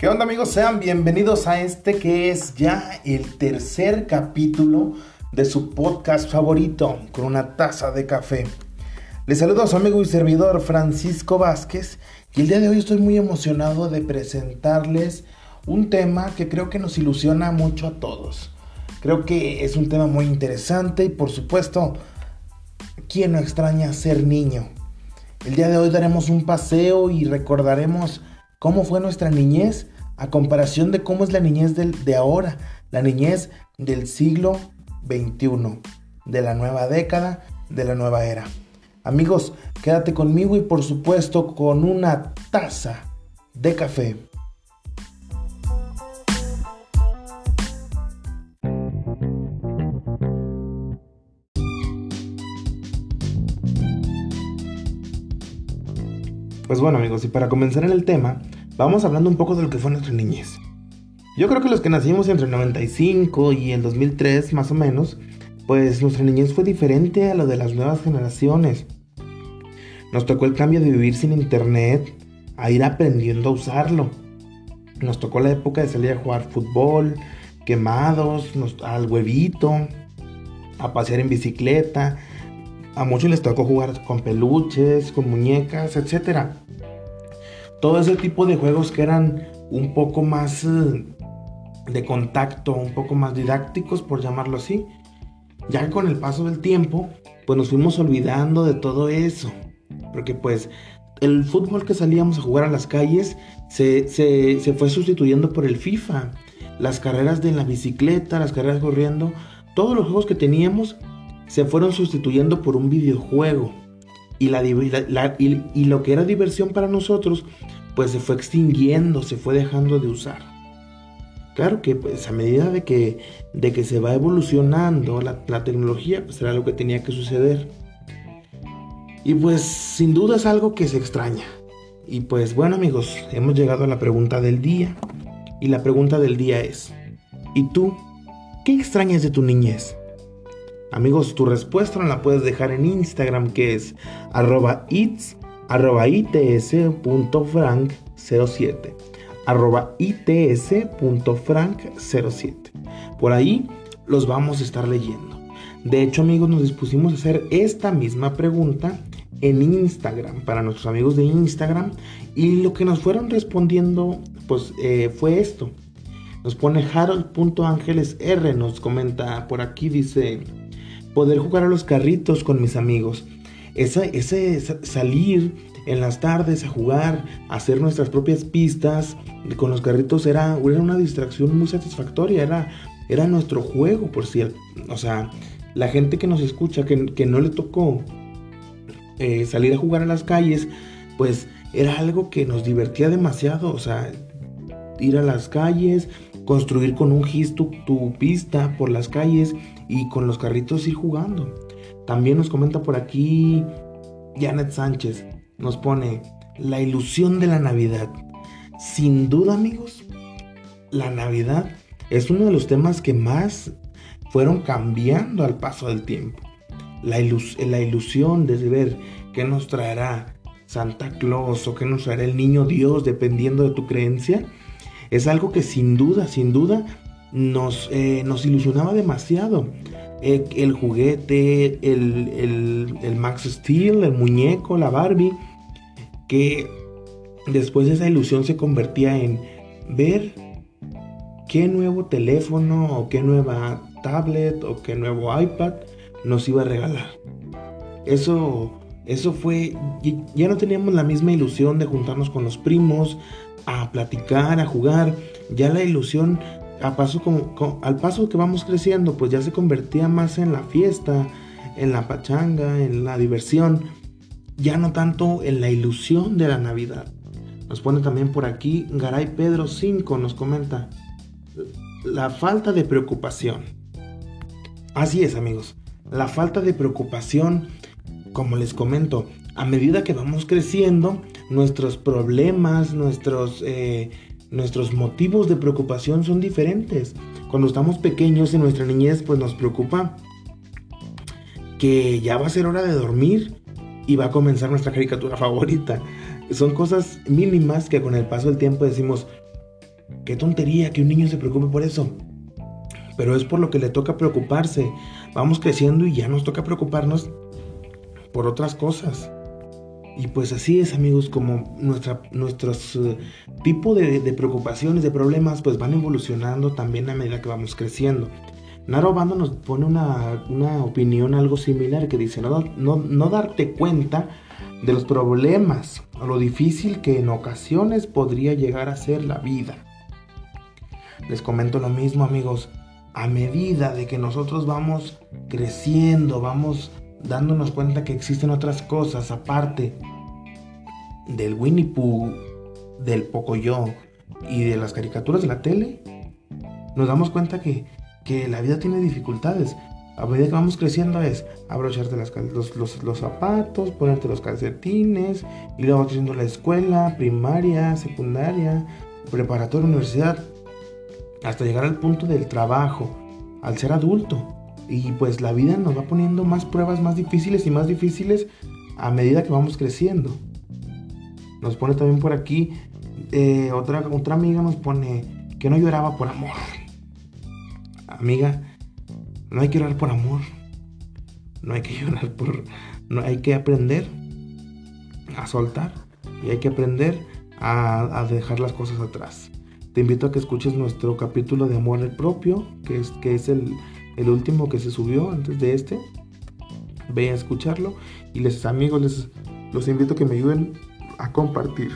¿Qué onda amigos? Sean bienvenidos a este que es ya el tercer capítulo de su podcast favorito con una taza de café. Les saludo a su amigo y servidor Francisco Vázquez y el día de hoy estoy muy emocionado de presentarles un tema que creo que nos ilusiona mucho a todos. Creo que es un tema muy interesante y por supuesto, ¿quién no extraña ser niño? El día de hoy daremos un paseo y recordaremos cómo fue nuestra niñez a comparación de cómo es la niñez de ahora, la niñez del siglo XXI, de la nueva década, de la nueva era. Amigos, quédate conmigo y por supuesto con una taza de café. Pues bueno amigos, y para comenzar en el tema, vamos hablando un poco de lo que fue nuestra niñez. Yo creo que los que nacimos entre el 95 y el 2003 más o menos, pues nuestra niñez fue diferente a lo de las nuevas generaciones. Nos tocó el cambio de vivir sin internet a ir aprendiendo a usarlo. Nos tocó la época de salir a jugar fútbol, quemados, al huevito, a pasear en bicicleta. A muchos les tocó jugar con peluches, con muñecas, etc todo ese tipo de juegos que eran un poco más eh, de contacto, un poco más didácticos, por llamarlo así. Ya con el paso del tiempo, pues nos fuimos olvidando de todo eso. Porque pues el fútbol que salíamos a jugar a las calles se, se fue sustituyendo por el FIFA. Las carreras de la bicicleta, las carreras corriendo, todos los juegos que teníamos se fueron sustituyendo por un videojuego y, la, y, lo que era diversión para nosotros, pues se fue extinguiendo, se fue dejando de usar. Claro que pues a medida de que, de que se va evolucionando la, la tecnología, pues era lo que tenía que suceder. Y pues sin duda es algo que se extraña. Y pues bueno amigos, hemos llegado a la pregunta del día. Y la pregunta del día es, ¿y tú qué extrañas de tu niñez? Amigos, tu respuesta no la puedes dejar en Instagram que es arroba its arroba its.frank07 arroba its.frank07 por ahí los vamos a estar leyendo. De hecho amigos nos dispusimos a hacer esta misma pregunta en Instagram para nuestros amigos de Instagram y lo que nos fueron respondiendo pues eh, fue esto. Nos pone harold.angelesr nos comenta por aquí dice poder jugar a los carritos con mis amigos. ese salir en las tardes a jugar, hacer nuestras propias pistas con los carritos era, era una distracción muy satisfactoria, era, era nuestro juego, por cierto. O sea, la gente que nos escucha, que, no le tocó eh, salir a jugar a las calles, pues era algo que nos divertía demasiado. O sea, ir a las calles, construir con un gis tu, pista por las calles y con los carritos ir jugando. También nos comenta por aquí Janet Sánchez, nos pone la ilusión de la Navidad. Sin duda amigos, la Navidad es uno de los temas que más fueron cambiando al paso del tiempo. La, la ilusión de ver qué nos traerá Santa Claus o qué nos traerá el niño Dios, dependiendo de tu creencia, es algo que sin duda, sin duda, nos, eh, nos ilusionaba demasiado. Eh, el juguete, el, el, Max Steel, el muñeco, la Barbie, que después esa ilusión se convertía en ver qué nuevo teléfono o qué nueva tablet o qué nuevo iPad nos iba a regalar. Eso, eso fue, ya no teníamos la misma ilusión de juntarnos con los primos, a platicar, a jugar. Ya la ilusión, a paso como, al paso que vamos creciendo, pues ya se convertía más en la fiesta, en la pachanga, en la diversión. Ya no tanto en la ilusión de la Navidad. Nos pone también por aquí Garay Pedro 5, nos comenta la falta de preocupación. Así es amigos, la falta de preocupación, como les comento, a medida que vamos creciendo, nuestros problemas, nuestros, eh, nuestros motivos de preocupación son diferentes. Cuando estamos pequeños en nuestra niñez, pues nos preocupa que ya va a ser hora de dormir y va a comenzar nuestra caricatura favorita. Son cosas mínimas que con el paso del tiempo decimos, qué tontería que un niño se preocupe por eso. Pero es por lo que le toca preocuparse. Vamos creciendo y ya nos toca preocuparnos por otras cosas. Y pues así es, amigos, como nuestra, nuestros uh, tipo de, preocupaciones, de problemas, pues van evolucionando también a medida que vamos creciendo. Naro Bando nos pone una, una opinión algo similar que dice, no, no, no darte cuenta de los problemas o lo difícil que en ocasiones podría llegar a ser la vida. Les comento lo mismo amigos, a medida de que nosotros vamos creciendo, vamos dándonos cuenta que existen otras cosas aparte del Winnie Pooh, del Pocoyo y de las caricaturas de la tele, nos damos cuenta que, que la vida tiene dificultades. A medida que vamos creciendo es abrocharte las, los, los, zapatos, ponerte los calcetines, y luego creciendo la escuela, primaria, secundaria, preparatoria, universidad, hasta llegar al punto del trabajo, al ser adulto. Y pues la vida nos va poniendo más pruebas más difíciles y más difíciles a medida que vamos creciendo. Nos pone también por aquí, eh, otra, otra amiga nos pone que no lloraba por amor. Amiga, no hay que llorar por amor. No hay que llorar por... No hay que aprender a soltar y hay que aprender a, dejar las cosas atrás. Te invito a que escuches nuestro capítulo de amor propio, que es, que es el, el último que se subió antes de este. Ve a escucharlo y les amigos les los invito a que me ayuden a compartir.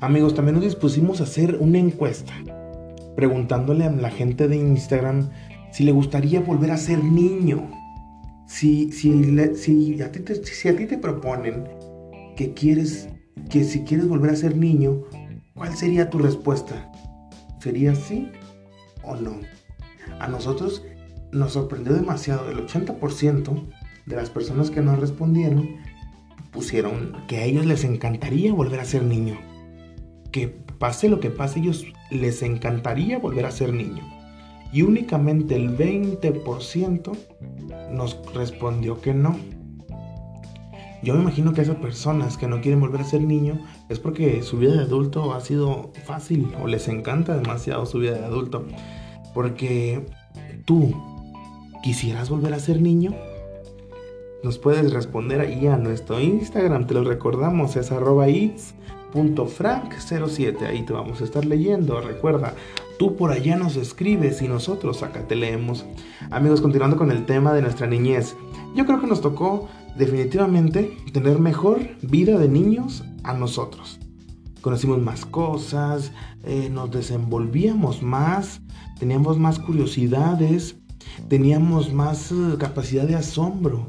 Amigos, también nos dispusimos a hacer una encuesta preguntándole a la gente de Instagram si le gustaría volver a ser niño. Si, si, si, a, ti te, si a ti te proponen que quieres, que si quieres volver a ser niño, ¿cuál sería tu respuesta? ¿Sería sí o no? A nosotros nos sorprendió demasiado. El 80% de las personas que nos respondieron pusieron que a ellos les encantaría volver a ser niño. Que pase lo que pase, ellos les encantaría volver a ser niño. Y únicamente el 20% nos respondió que no. Yo me imagino que esas personas que no quieren volver a ser niño es porque su vida de adulto ha sido fácil o les encanta demasiado su vida de adulto. Porque tú quisieras volver a ser niño, nos puedes responder ahí a nuestro Instagram, te lo recordamos, es arroba its.frank07, ahí te vamos a estar leyendo, recuerda, tú por allá nos escribes y nosotros acá te leemos. Amigos, continuando con el tema de nuestra niñez, yo creo que nos tocó definitivamente tener mejor vida de niños a nosotros. Conocimos más cosas, eh, nos desenvolvíamos más, teníamos más curiosidades, teníamos más eh, capacidad de asombro.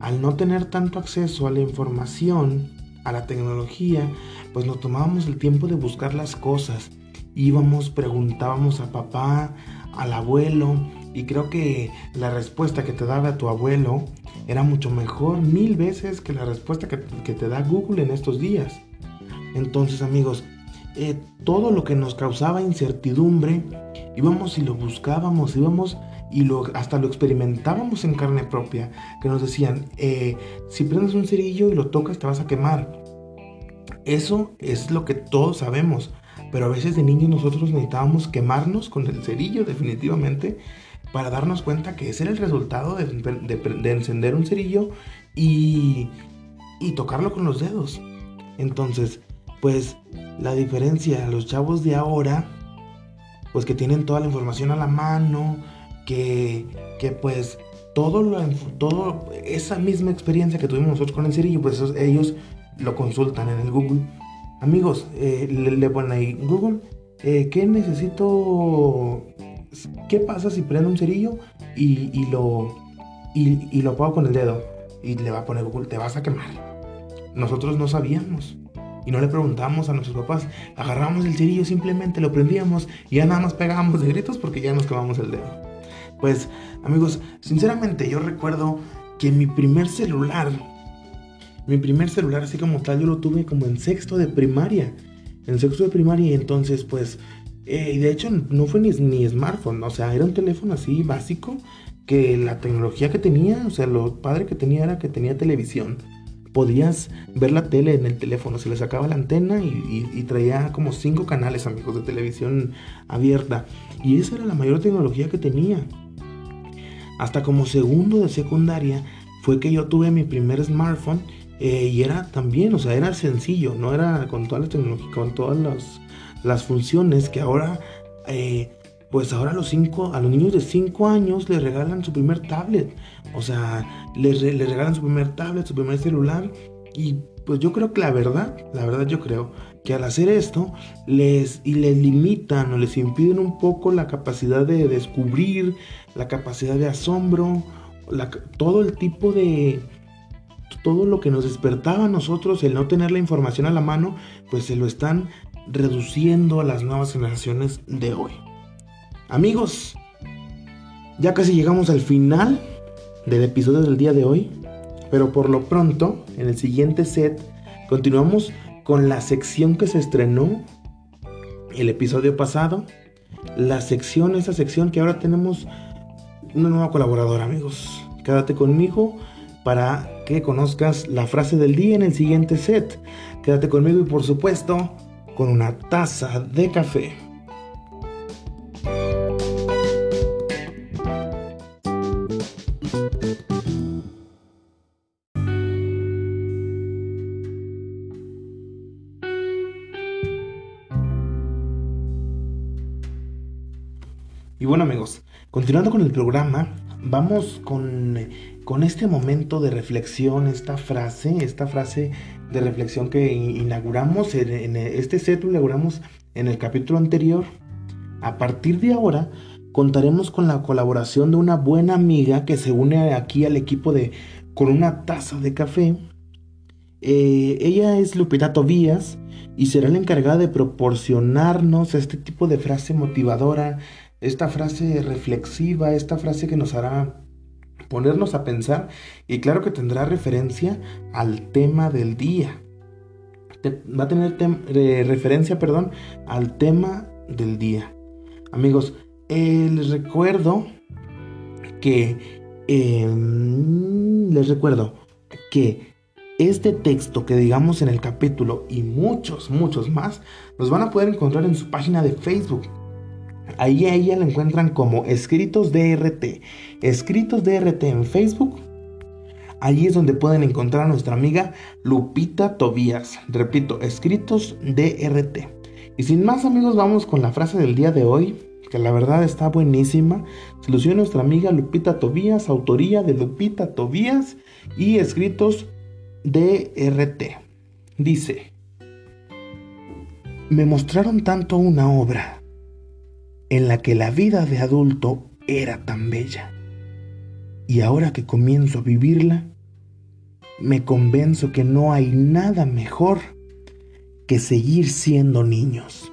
Al no tener tanto acceso a la información, a la tecnología, pues nos tomábamos el tiempo de buscar las cosas. Íbamos, preguntábamos a papá, al abuelo, y creo que la respuesta que te daba tu abuelo era mucho mejor mil veces que la respuesta que, que te da Google en estos días. Entonces amigos, eh, todo lo que nos causaba incertidumbre, íbamos y lo buscábamos, íbamos y lo, hasta lo experimentábamos en carne propia, que nos decían, eh, si prendes un cerillo y lo tocas te vas a quemar. Eso es lo que todos sabemos, pero a veces de niños nosotros necesitábamos quemarnos con el cerillo definitivamente para darnos cuenta que ese era el resultado de, de encender un cerillo y, y tocarlo con los dedos. Entonces, pues la diferencia, los chavos de ahora, pues que tienen toda la información a la mano, que, que pues todo, lo, todo esa misma experiencia que tuvimos nosotros con el cerillo, pues ellos lo consultan en el Google. Amigos, eh, le, ponen ahí, Google, eh, ¿qué necesito? ¿Qué pasa si prendo un cerillo y, y lo, y, y, lo apago con el dedo? Y le va a poner Google, te vas a quemar. Nosotros no sabíamos y no le preguntamos a nuestros papás. Agarramos el cerillo, simplemente lo prendíamos y ya nada más pegábamos de gritos porque ya nos quemamos el dedo. Pues, amigos, sinceramente yo recuerdo que mi primer celular, mi primer celular así como tal, yo lo tuve como en sexto de primaria. En sexto de primaria y entonces pues, eh, y de hecho no fue ni, ni smartphone, o sea, era un teléfono así básico que la tecnología que tenía, o sea, lo padre que tenía era que tenía televisión podías ver la tele en el teléfono, se le sacaba la antena y, traía como cinco canales, amigos, de televisión abierta. Y esa era la mayor tecnología que tenía. Hasta como segundo de secundaria fue que yo tuve mi primer smartphone eh, y era también, o sea, era sencillo, no era con todas las tecnologías, con todas las, las funciones que ahora eh, pues ahora a los, cinco, a los niños de 5 años les regalan su primer tablet. O sea, les, regalan su primer tablet, su primer celular. Y pues yo creo que la verdad, la verdad yo creo que al hacer esto les, y les limitan o les impiden un poco la capacidad de descubrir, la capacidad de asombro, todo el tipo de, todo lo que nos despertaba a nosotros, el no tener la información a la mano, pues se lo están reduciendo a las nuevas generaciones de hoy. Amigos, ya casi llegamos al final del episodio del día de hoy, pero por lo pronto, en el siguiente set, continuamos con la sección que se estrenó el episodio pasado. La sección, esa sección que ahora tenemos una nueva colaboradora, amigos. Quédate conmigo para que conozcas la frase del día en el siguiente set. Quédate conmigo y por supuesto con una taza de café. Y bueno amigos, continuando con el programa, vamos con, con, este momento de reflexión, esta frase, esta frase de reflexión que inauguramos, en, en este set lo inauguramos en el capítulo anterior. A partir de ahora contaremos con la colaboración de una buena amiga que se une aquí al equipo de Con una taza de café. Eh, ella es Lupita Tobías y será la encargada de proporcionarnos este tipo de frase motivadora, esta frase reflexiva, esta frase que nos hará ponernos a pensar y claro que tendrá referencia al tema del día. va a tener referencia, perdón, al tema del día. Amigos, eh, les recuerdo que em, les recuerdo que este texto que digamos en el capítulo y muchos, muchos más, los van a poder encontrar en su página de Facebook. Ahí a ella la encuentran como Escritos DRT. Escritos DRT en Facebook. Allí es donde pueden encontrar a nuestra amiga Lupita Tobías. Repito, Escritos DRT. Y sin más amigos, vamos con la frase del día de hoy, que la verdad está buenísima. Se nuestra amiga Lupita Tobías, autoría de Lupita Tobías y Escritos DRT. Dice, me mostraron tanto una obra en la que la vida de adulto era tan bella. Y ahora que comienzo a vivirla, me convenzo que no hay nada mejor que seguir siendo niños.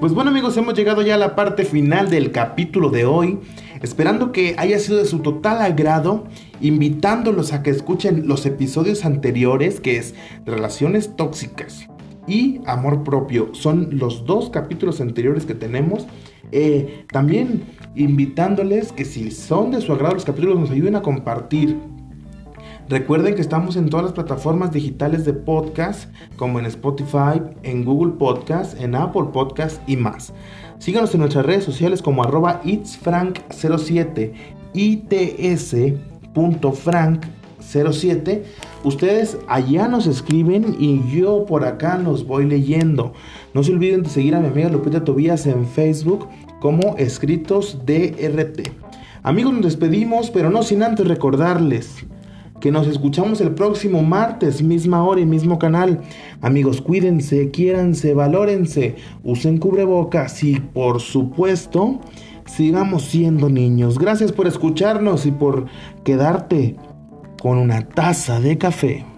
Pues bueno amigos, hemos llegado ya a la parte final del capítulo de hoy. Esperando que haya sido de su total agrado, invitándolos a que escuchen los episodios anteriores, que es Relaciones Tóxicas y Amor Propio. Son los dos capítulos anteriores que tenemos. Eh, también invitándoles que si son de su agrado los capítulos nos ayuden a compartir Recuerden que estamos en todas las plataformas digitales de podcast, como en Spotify, en Google Podcast, en Apple Podcast y más. Síganos en nuestras redes sociales como arroba itsfrank07, its.frank07. Ustedes allá nos escriben y yo por acá los voy leyendo. No se olviden de seguir a mi amiga Lupita Tobías en Facebook como Escritos DRT. Amigos, nos despedimos, pero no sin antes recordarles que nos escuchamos el próximo martes, misma hora y mismo canal. Amigos, cuídense, quiéranse, valórense, usen cubrebocas y por supuesto, sigamos siendo niños. Gracias por escucharnos y por quedarte con una taza de café.